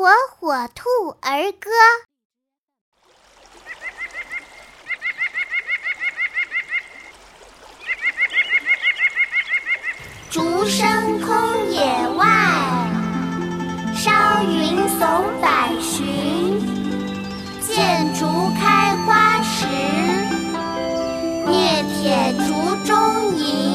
火火兔儿歌。竹深空野外，烧云耸百寻。见竹开花时，灭铁竹中银。